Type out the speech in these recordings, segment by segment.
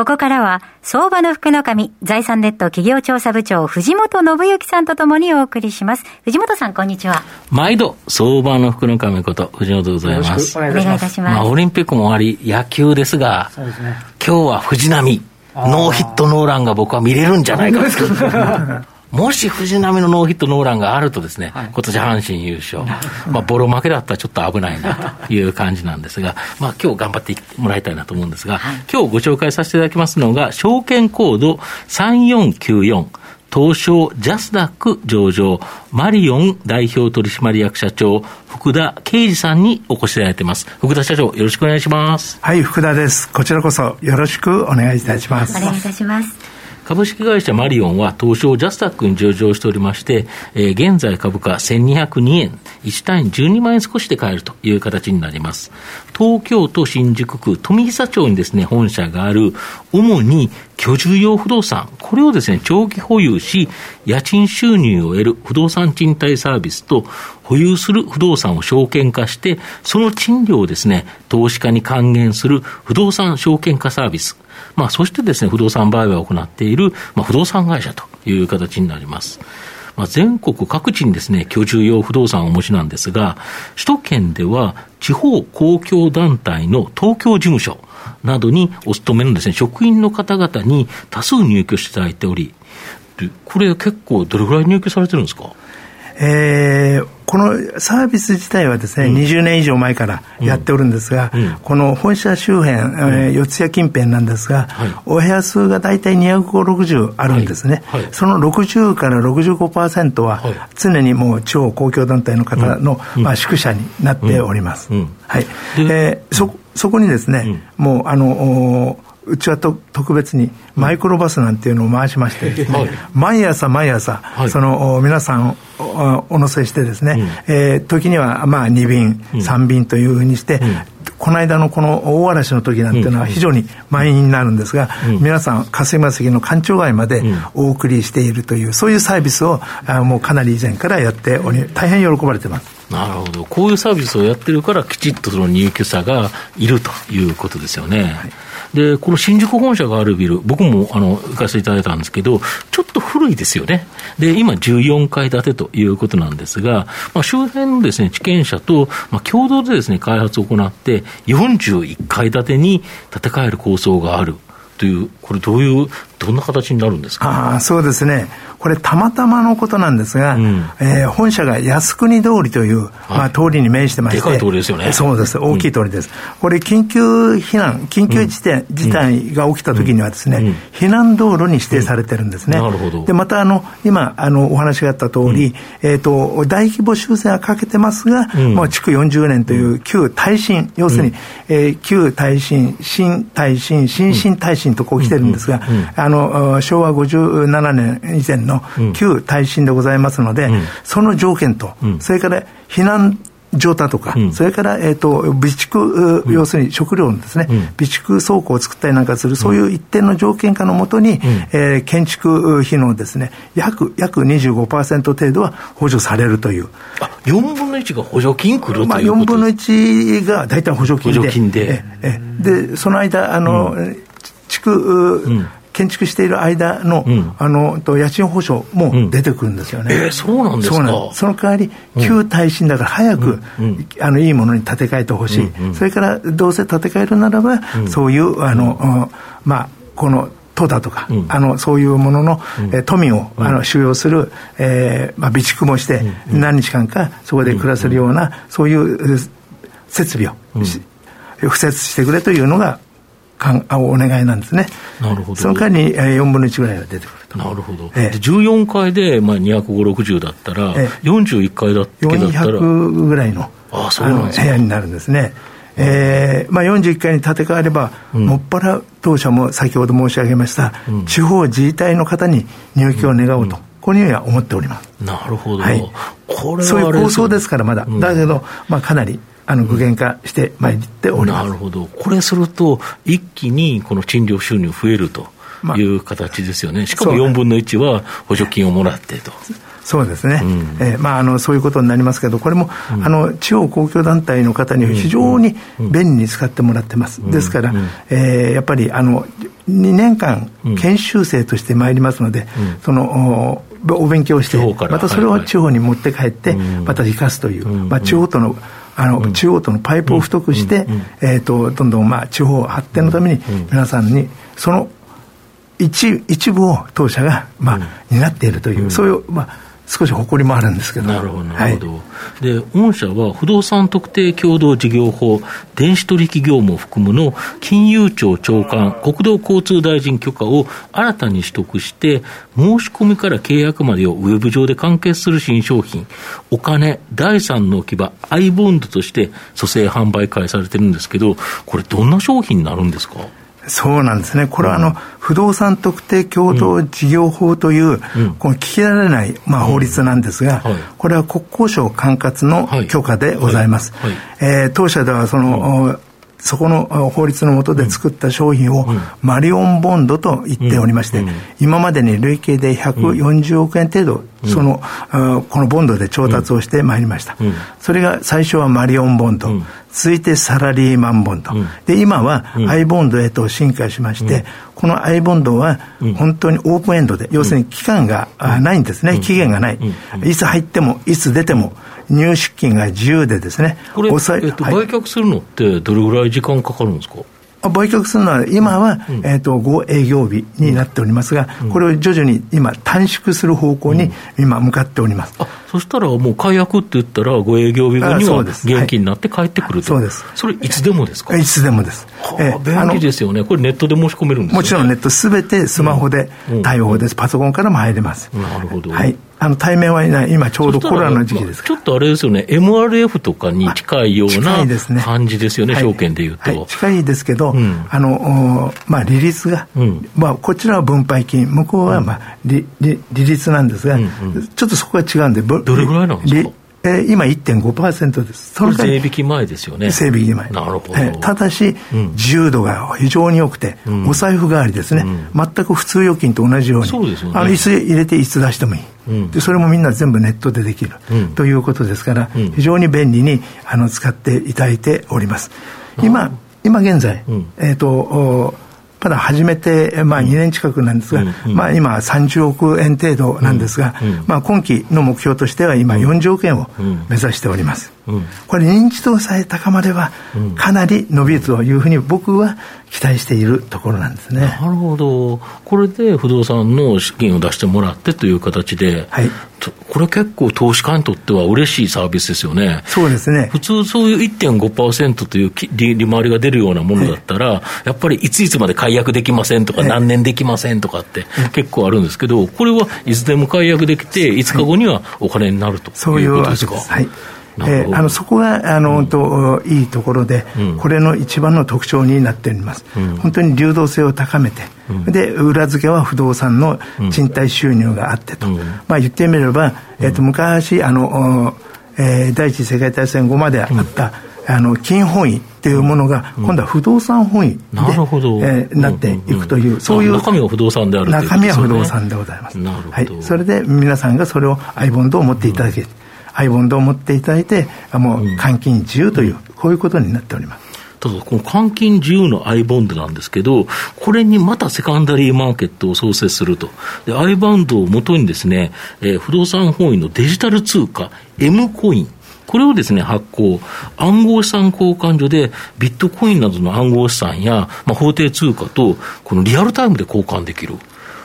ここからは、相場の福の神、財産ネット企業調査部長、藤本信之さんとともにお送りします。藤本さん、こんにちは。毎度、相場の福の神こと、藤本でございます。お願いいたします。まあ、オリンピックも終わり、野球ですが、すね、今日は藤波、ノーヒットノーランが僕は見れるんじゃないかと。もし藤波のノーヒットノーランがあるとですね、はい、今年阪神優勝、まあ、ボロ負けだったらちょっと危ないなという感じなんですが、まあ今日頑張ってもらいたいなと思うんですが、はい、今日ご紹介させていただきますのが、証券コード3494、東証ジャスダック上場、マリオン代表取締役社長、福田啓二さんにお越しいただいています。福田社長、よろしくお願いします。はい、福田です。こちらこそよろしくお願いいたします。お願いいたします。株式会社マリオンは東証ジャスタックに上場しておりまして、えー、現在株価1202円、1単位12万円少しで買えるという形になります。東京都新宿区富久町にですね、本社がある、主に居住用不動産、これをですね、長期保有し、家賃収入を得る不動産賃貸サービスと、保有する不動産を証券化して、その賃料をですね、投資家に還元する不動産証券化サービス。まあ、そしてですね、不動産売買を行っている、まあ、不動産会社という形になります。まあ、全国各地にですね、居住用不動産をお持ちなんですが、首都圏では地方公共団体の東京事務所などにお勤めのですね、職員の方々に多数入居していただいており、これ結構どれぐらい入居されてるんですか？えー、このサービス自体はですね、うん、20年以上前からやっておるんですが、うん。うん、この本社周辺、えー、四谷近辺なんですが、はい、お部屋数が大体250、60あるんですね、はい。はい、その60から65%は、常にもう地方公共団体の方の、まあ、宿舎になっております。はい。えー、そそこにですね、もうあのうちはと特別にマイクロバスなんていうのを回しましてね、はい、毎朝毎朝、はい、その皆さんをお乗せしてですね、うん、えー、時にはまあ2便、うん、3便というふうにして、うん、この間のこの大嵐の時なんていうのは非常に満員になるんですが、うん、皆さん霞が関の官庁街までお送りしているという、そういうサービスをあもうかなり以前からやっており大変喜ばれてます。なるほど。こういうサービスをやってるから、きちっとその入居者がいるということですよね。はいで、この新宿本社があるビル、僕もあの行かせていただいたんですけど、ちょっと古いですよね。で、今14階建てということなんですが、まあ、周辺のですね、地権者と、まあ、共同でですね、開発を行って、41階建てに建て替える構想があるという、これどういう、どんな形になるんですか？あそうですね。これたまたまのことなんですが、うん、えー、本社が靖国通りという、はい、まあ、通りに面してまして。でかい通りですよね。そうです。大きい通りです。うん、これ緊急避難、緊急事態,、事態が起きた時にはですね、うん、避難道路に指定されてるんですね。なるほど。で、またあの、今、あの、お話があった通り、えっ、ー、と、大規模修正はかけてますが、もう築40年という旧耐震、要するに、えー、旧耐震、新耐震、新新耐震とこう来てるんですが、あの、昭和57年以前のの旧耐震でございますので、うん、その条件と、うん、それから避難状態とか、うん、それから、えーと、備蓄、要するに食料のですね、備蓄倉庫を作ったりなんかする、そういう一定の条件下のもとに、うん、えー、建築費のですね、約約25%程度は補助されるという。あ4分の1が補助金くるまあ、4分の1が大体補助金で。補助金で。ええで、その間、あの、地区、うん建築している間の、うん、あのと家賃保証も出てくるんですよね。うん、えー、そうなんですか？その代わり、旧耐震だから早く、うん、あのいいものに建て替えてほしい、うんうん、それからどうせ建て替えるならば、そういうあの、まあこの都だとか、うん、あのそういうものの、うん、え富を、あの収容する、えーまあ、備蓄もして、何日間かそこで暮らせるような、そういう設備を、敷設してくれというのがかんお願いなんですね。なるほど。その間に、えー、4分の1ぐらいが出てくると。なるほど。えー、14階で、まあ、250、60だったら、えー、41階だけだったら。400ぐらいのあそうなんです部屋になるんですね。えーまあ、41階に建て替えれば、うん、もっぱら当社も先ほど申し上げました、うん、地方自治体の方に入居を願おうと、うん、このようには思っております。なるほど。はい、これそういう構想ですから、まだ。だけど、まあ、かなりあの具現化してまいっております、なるほど、これすると、一気にこの賃料収入増えるという形ですよね、しかも4分の1は補助金をもらってと。そうですね、うん、えー、まあ、あのそういうことになりますけど、これも、うん、あの地方公共団体の方に非常に便利に使ってもらってます、うん、ですから、うん、えー、やっぱりあの2年間、研修生としてまいりますので、そのお勉強して、またそれを地方に持って帰って、また生かすという、まあ、地方とのあの、中央とのパイプを太くして、えーと、どんどん、まあ、地方発展のために皆さんにその一一部を当社が、まあ担っているという、そういう、まあ、少し誇りもあるんですけど。なるほど、なるほど。はい、で、御社は不動産特定共同事業法、電子取引業務を含むの金融庁長官、国土交通大臣許可を新たに取得して、申し込みから契約までをウェブ上で完結する新商品、お金、第三の置き場、アイボンドとして蘇生販売開されてるんですけど、これどんな商品になるんですか？そうなんですね。これはあの、不動産特定共同事業法という、この聞きられない、まあ、法律なんですが、これは国交省管轄の許可でございます。え当社ではその、そこの法律の下で作った商品をマリオンボンドと言っておりまして、今までに累計で140億円程度、その、このボンドで調達をしてまいりました。それが最初はマリオンボンド、続いてサラリーマンボンド、で、今はアイボンドへと進化しまして、このアイボンドは本当にオープンエンドで、要するに期間がないんですね、期限がない。いつ入っても、いつ出ても、入出金が自由でですね、これ、えっと、売却するのって、どれぐらい時間かかるんですか？売却するのは、今は、うん、えーと、5営業日になっておりますが、うん、これを徐々に今、短縮する方向に今、向かっております、うん、そしたらもう解約って言ったら、5営業日後には現金になって帰ってくると、そうです。それ、いつでもですか？いつでもです、えー、便利ですよね、これ、ネットで申し込めるんです、ね、もちろんネット、すべてスマホで対応です、パソコンからも入れます。なるほど、はいあの対面はいない、今ちょうどコロナの時期ですちょっとあれですよね、MRF とかに近いような感じですよね、証券でいうと、はい。近いですけど、うん、あのまあ、利率が、うん、まあ、こちらは分配金、向こうは、まあ利利利率なんですが、うんうん、ちょっとそこが違うんで、どれぐらいなんですかえー、今1.5%です。それ税引き前ですよね。税引き前。なるほど。えー、ただし、うん、自由度が非常に良くて、うん、お財布代わりですね、うん、全く普通預金と同じように、そうですよね、あのいつ入れていつ出してもいい。でそれもみんな全部ネットでできる、ということですから、非常に便利にあの使っていただいております。今、今現在、えっ、ー、と、まだ始めて、まあ、2年近くなんですが、まあ、今30億円程度なんですが、まあ、今期の目標としては今40億円を目指しております。うん、これ認知度さえ高まれば、かなり伸びるというふうに僕は期待しているところなんですね。なるほど。これで不動産の資金を出してもらってという形で、はい、これ結構投資家にとっては嬉しいサービスですよね。そうですね。普通そういう1.5%という利利回りが出るようなものだったら、はい、やっぱりいついつまで解約できませんとか、何年できませんとかって結構あるんですけど、これはいつでも解約できて、5日後にはお金になるということですか？はいえー、あのそこがあの、うん、といいところで、うん、これの一番の特徴になっております、うん、本当に流動性を高めて、で裏付けは不動産の賃貸収入があってと、まあ、言ってみれば、えー、と昔あの、えー、第一次世界大戦後まであった、あの金本位っていうものが、今度は不動産本位で、なるほど。えー、なっていくという、そういう中身は不動産である中身は不動産でございます。はい、それで皆さんがそれをアイボンドを持っていただける。アイボンドを持っていただいて、もう換金自由という、こういうことになっております。ただ、この換金自由のアイボンドなんですけど、これにまたセカンダリーマーケットを創設すると。で、アイボンドをもとにですね、えー、不動産本位のデジタル通貨、M コイン。これをですね、発行、暗号資産交換所でビットコインなどの暗号資産や、まあ、法定通貨と、このリアルタイムで交換できる。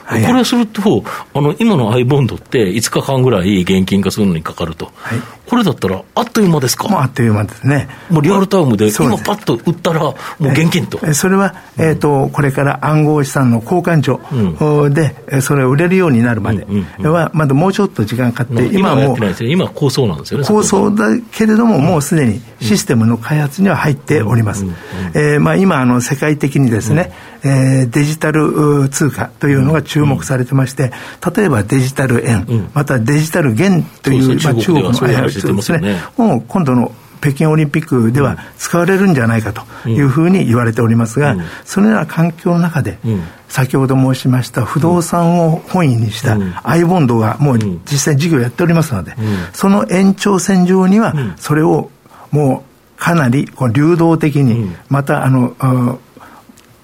はい、これすると、あの今のアイボンドって5日間ぐらい現金化するのにかかると、はい、これだったらあっという間ですか？もうあっという間ですね。もうリアルタイムで、今パッと売ったら、もう現金と。それは、えーと、これから暗号資産の交換所で、それを売れるようになるまで。は、まだもうちょっと時間かかって、今もう、今構想なんですよね。構想だけれども、もうすでにシステムの開発には入っております。えまあ、今あの、世界的にですね、えー、デジタル通貨というのが注目されてまして、例えばデジタル円、またデジタル元という、まあ、中国のあやつですね、もう今度の北京オリンピックでは使われるんじゃないかというふうに言われておりますが、そのような環境の中で、先ほど申しました不動産を本位にしたアイボンドがもう実際事業やっておりますので、その延長線上にはそれをもうかなりこう流動的に、またあの、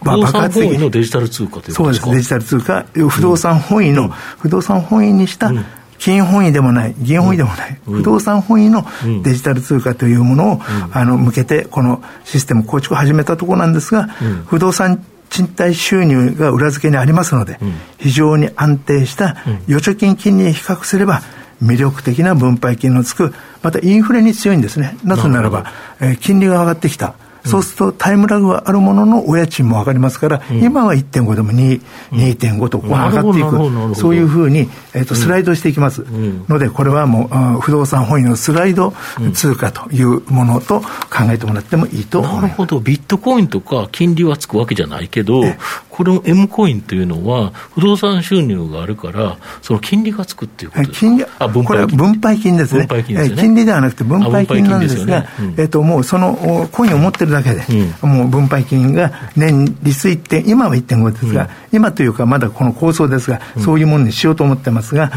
まあ、爆発的のデジタル通貨というそうです、デジタル通貨、不動産本位の、不動産本位にした、金本位でもない、銀本位でもない、不動産本位のデジタル通貨というものを、あの向けて、このシステム構築を始めたところなんですが、不動産賃貸収入が裏付けにありますので、非常に安定した預貯金金利に比較すれば、魅力的な分配金のつく、またインフレに強いんですね。なぜならば、えー、金利が上がってきた。そうするとタイムラグがあるもののお家賃も上がりますから、うん、今は1.5でも2、うん、2.5とこう上がっていく、そういうふうに、えーと、スライドしていきます。ので、これはもう不動産本位のスライド通貨というものと考えてもらってもいいと思います。なるほど、ビットコインとか金利はつくわけじゃないけど、これの M コインというのは、不動産収入があるから、その金利がつくっていうことですか、金利あ分配これは分配金ですね。分配金ですね。金利ではなくて分配金なんですが、すね。うん、えーと、もうそのコインを持ってるだけで、うん、もう分配金が年率1点、今は1.5ですが、うん、今というかまだこの構想ですが、そういうものにしようと思ってますが、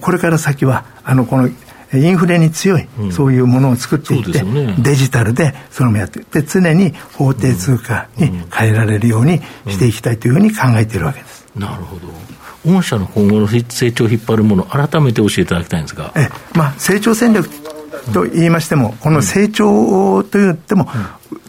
これから先は、あの、この、インフレに強い、そういうものを作っていって、ね、デジタルでそれもやってで常に法定通貨に変えられるようにしていきたいというふうに考えているわけです。なるほど。御社の今後の成長を引っ張るもの、改めて教えていただきたいんですが。えまあ、成長戦略と言いましても、この成長といっても、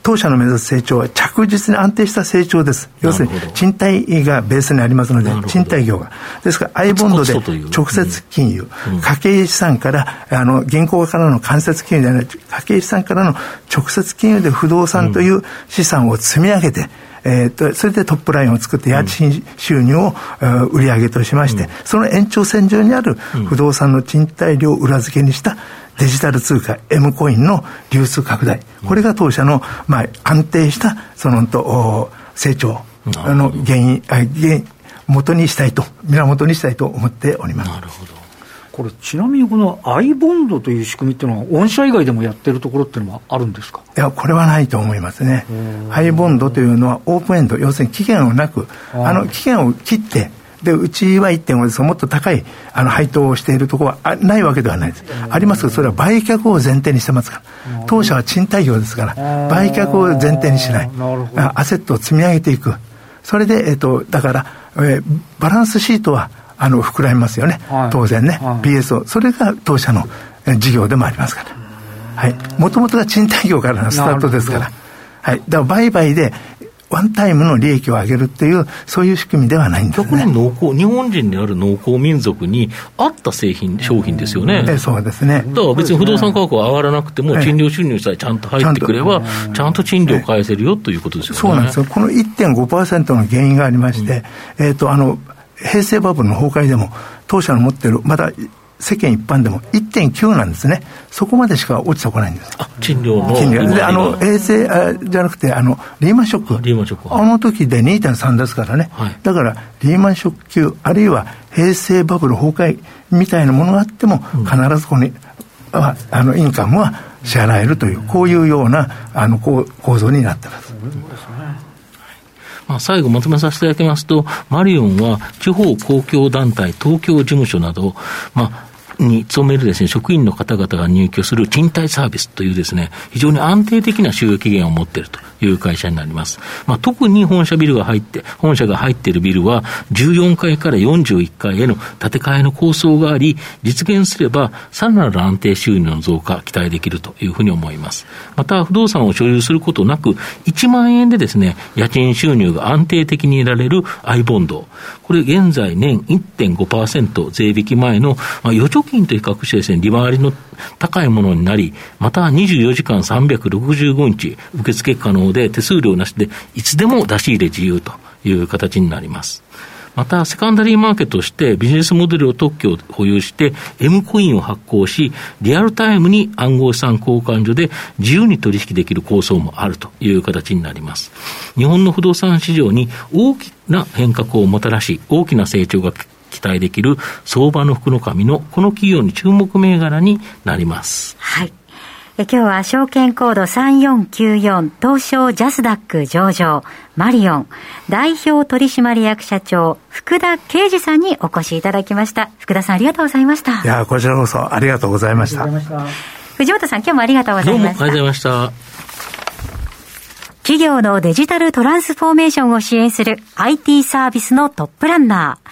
当社の目指す成長は着実に安定した成長です。要するに、賃貸がベースにありますので、賃貸業が。ですから、アイボンドで直接金融、家計資産から、あの、銀行からの間接金融ではない、家計資産からの直接金融で不動産という資産を積み上げて、えーと、それでトップラインを作って家賃収入を、うん、売上としまして、うん、その延長線上にある不動産の賃貸料を裏付けにしたデジタル通貨 M コインの流通拡大、これが当社の、まあ、安定したそのと成長の原因原因元にしたいと源にしたいと思っております。なるほど。これ、ちなみにこの i ボンドという仕組みっていうのは、御社以外でもやってるところっていうのはあるんですか？いや、これはないと思いますね。i ボンドというのはオープンエンド、要するに期限をなく、あの期限を切って、で、うちは1.5ですもっと高いあの配当をしているところはないわけではないです。ありますが、それは売却を前提にしてますから。当社は賃貸業ですから、売却を前提にしない。アセットを積み上げていく。それで、えっ、と、だから、えー、バランスシートは、あの膨らみますよね、はい、当然ね、はい、BSO、それが当社の事業でもありますから、はい、もともとが賃貸業からのスタートですから、はい、だから売買でワンタイムの利益を上げるっていう、そういう仕組みではないんです、ね、逆に農耕、日本人である農耕民族に合った製品、商品ですよね。えそうですね。だから別に不動産価格は上がらなくても、賃料収入さえちゃんと入ってくれば、ちゃんと賃料を返せるよということですよね。そうなんですよ。この1.5%の原因がありまして、うん、えっ、ー、と、あの、平成バブルの崩壊でも、当社の持ってる、まだ世間一般でも1.9なんですね。そこまでしか落ちてこないんです。あ、賃料の。賃料。で、あの、平成あじゃなくて、あの、リーマンショック。リーマンショック。あの時で2.3ですからね。はい、だから、リーマンショック級、あるいは平成バブル崩壊みたいなものがあっても、必ずここに、うん、ああの、インカムは支払えるという、こういうような、あの、構造になってます。うんまあ、最後まとめさせていただきますと、マリオンは地方公共団体、東京事務所など、まあ、に勤めるですね、職員の方々が入居する賃貸サービスというですね、非常に安定的な収益源を持っていると。いう会社になります。まあ、特に本社ビルが入って、本社が入っているビルは、14階から41階への建て替えの構想があり、実現すれば、さらなる安定収入の増加、期待できるというふうに思います。また、不動産を所有することなく、1万円でですね、家賃収入が安定的に得られる i ボンド。これ、現在年1.5%税引き前の、まあ、預貯金と比較してですね、利回りの高いものになり、また24時間365日受付可能で手数料なしでいつでも出し入れ自由という形になります。また、セカンダリーマーケットとしてビジネスモデルを特許を保有して、M コインを発行し、リアルタイムに暗号資産交換所で自由に取引できる構想もあるという形になります。日本の不動産市場に大きな変革をもたらし、大きな成長が期待できる相場の福の神のこの企業に注目銘柄になります。はい。え今日は証券コード3494東証ジャスダック上場マリオン。代表取締役社長福田啓二さんにお越しいただきました。福田さんありがとうございました。いやこちらこそありがとうございました。藤本さん今日もありがとうございました。どうもありがとうございました。企業のデジタルトランスフォーメーションを支援する IT サービスのトップランナー